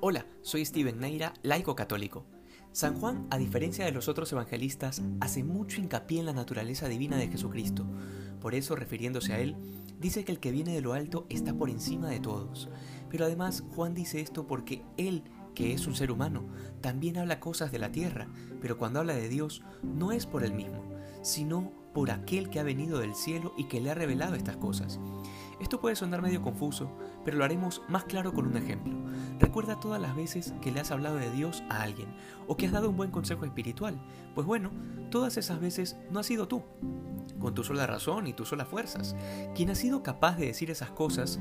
Hola, soy Steven Neira, laico católico. San Juan, a diferencia de los otros evangelistas, hace mucho hincapié en la naturaleza divina de Jesucristo. Por eso, refiriéndose a él, dice que el que viene de lo alto está por encima de todos. Pero además, Juan dice esto porque él, que es un ser humano, también habla cosas de la tierra, pero cuando habla de Dios, no es por él mismo, sino por aquel que ha venido del cielo y que le ha revelado estas cosas. Esto puede sonar medio confuso, pero lo haremos más claro con un ejemplo. Recuerda todas las veces que le has hablado de Dios a alguien o que has dado un buen consejo espiritual. Pues bueno, todas esas veces no has sido tú con tu sola razón y tus solas fuerzas. Quien ha sido capaz de decir esas cosas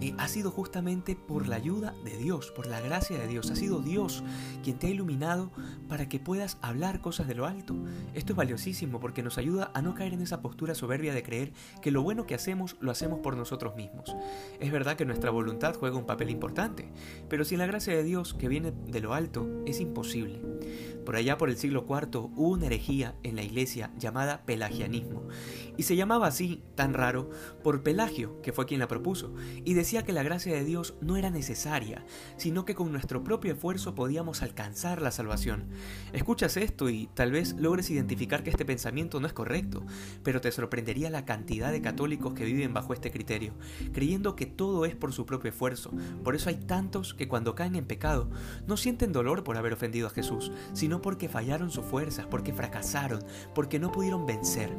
eh, ha sido justamente por la ayuda de Dios, por la gracia de Dios. Ha sido Dios quien te ha iluminado para que puedas hablar cosas de lo alto. Esto es valiosísimo porque nos ayuda a no caer en esa postura soberbia de creer que lo bueno que hacemos lo hacemos por nosotros mismos. Es verdad que nuestra voluntad juega un papel importante, pero sin la gracia de Dios que viene de lo alto es imposible. Por allá por el siglo IV hubo una herejía en la iglesia llamada pelagianismo, y se llamaba así, tan raro, por Pelagio, que fue quien la propuso, y decía que la gracia de Dios no era necesaria, sino que con nuestro propio esfuerzo podíamos alcanzar la salvación. Escuchas esto y tal vez logres identificar que este pensamiento no es correcto, pero te sorprendería la cantidad de católicos que viven bajo este criterio, creyendo que todo es por su propio esfuerzo. Por eso hay tantos que cuando caen en pecado no sienten dolor por haber ofendido a Jesús, sino porque fallaron sus fuerzas, porque fracasaron, porque no pudieron vencer.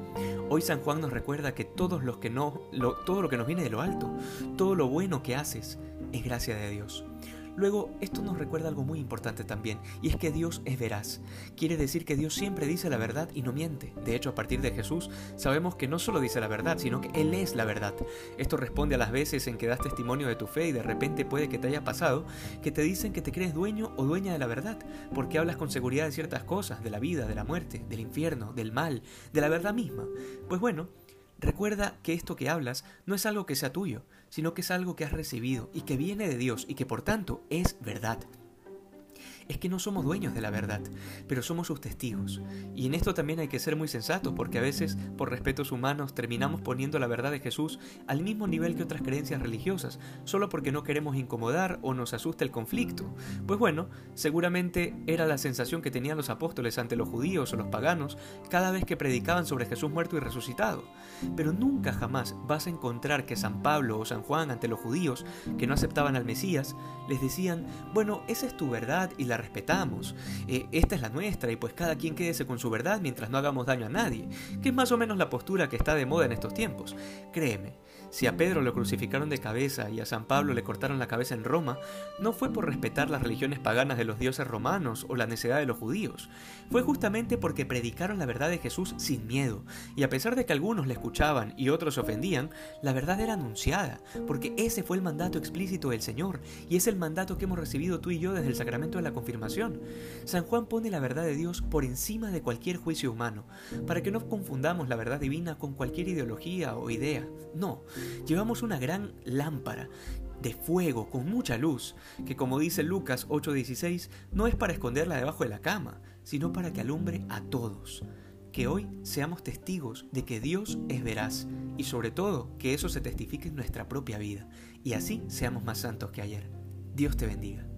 Hoy San Juan nos recuerda que todos los que no, todo lo que nos viene de lo alto, todo lo bueno que haces, es gracia de Dios. Luego, esto nos recuerda algo muy importante también, y es que Dios es veraz. Quiere decir que Dios siempre dice la verdad y no miente. De hecho, a partir de Jesús, sabemos que no solo dice la verdad, sino que Él es la verdad. Esto responde a las veces en que das testimonio de tu fe y de repente puede que te haya pasado que te dicen que te crees dueño o dueña de la verdad, porque hablas con seguridad de ciertas cosas, de la vida, de la muerte, del infierno, del mal, de la verdad misma. Pues bueno, Recuerda que esto que hablas no es algo que sea tuyo, sino que es algo que has recibido y que viene de Dios y que por tanto es verdad es que no somos dueños de la verdad, pero somos sus testigos. Y en esto también hay que ser muy sensatos, porque a veces, por respetos humanos, terminamos poniendo la verdad de Jesús al mismo nivel que otras creencias religiosas, solo porque no queremos incomodar o nos asusta el conflicto. Pues bueno, seguramente era la sensación que tenían los apóstoles ante los judíos o los paganos cada vez que predicaban sobre Jesús muerto y resucitado. Pero nunca jamás vas a encontrar que San Pablo o San Juan ante los judíos que no aceptaban al Mesías les decían, bueno, esa es tu verdad y la respetamos. Eh, esta es la nuestra y pues cada quien quédese con su verdad mientras no hagamos daño a nadie, que es más o menos la postura que está de moda en estos tiempos. Créeme, si a Pedro lo crucificaron de cabeza y a San Pablo le cortaron la cabeza en Roma, no fue por respetar las religiones paganas de los dioses romanos o la necedad de los judíos, fue justamente porque predicaron la verdad de Jesús sin miedo, y a pesar de que algunos le escuchaban y otros se ofendían, la verdad era anunciada, porque ese fue el mandato explícito del Señor, y es el mandato que hemos recibido tú y yo desde el sacramento de la confirmación. San Juan pone la verdad de Dios por encima de cualquier juicio humano, para que no confundamos la verdad divina con cualquier ideología o idea. No, llevamos una gran lámpara de fuego con mucha luz, que como dice Lucas 8:16, no es para esconderla debajo de la cama, sino para que alumbre a todos. Que hoy seamos testigos de que Dios es veraz y sobre todo que eso se testifique en nuestra propia vida y así seamos más santos que ayer. Dios te bendiga.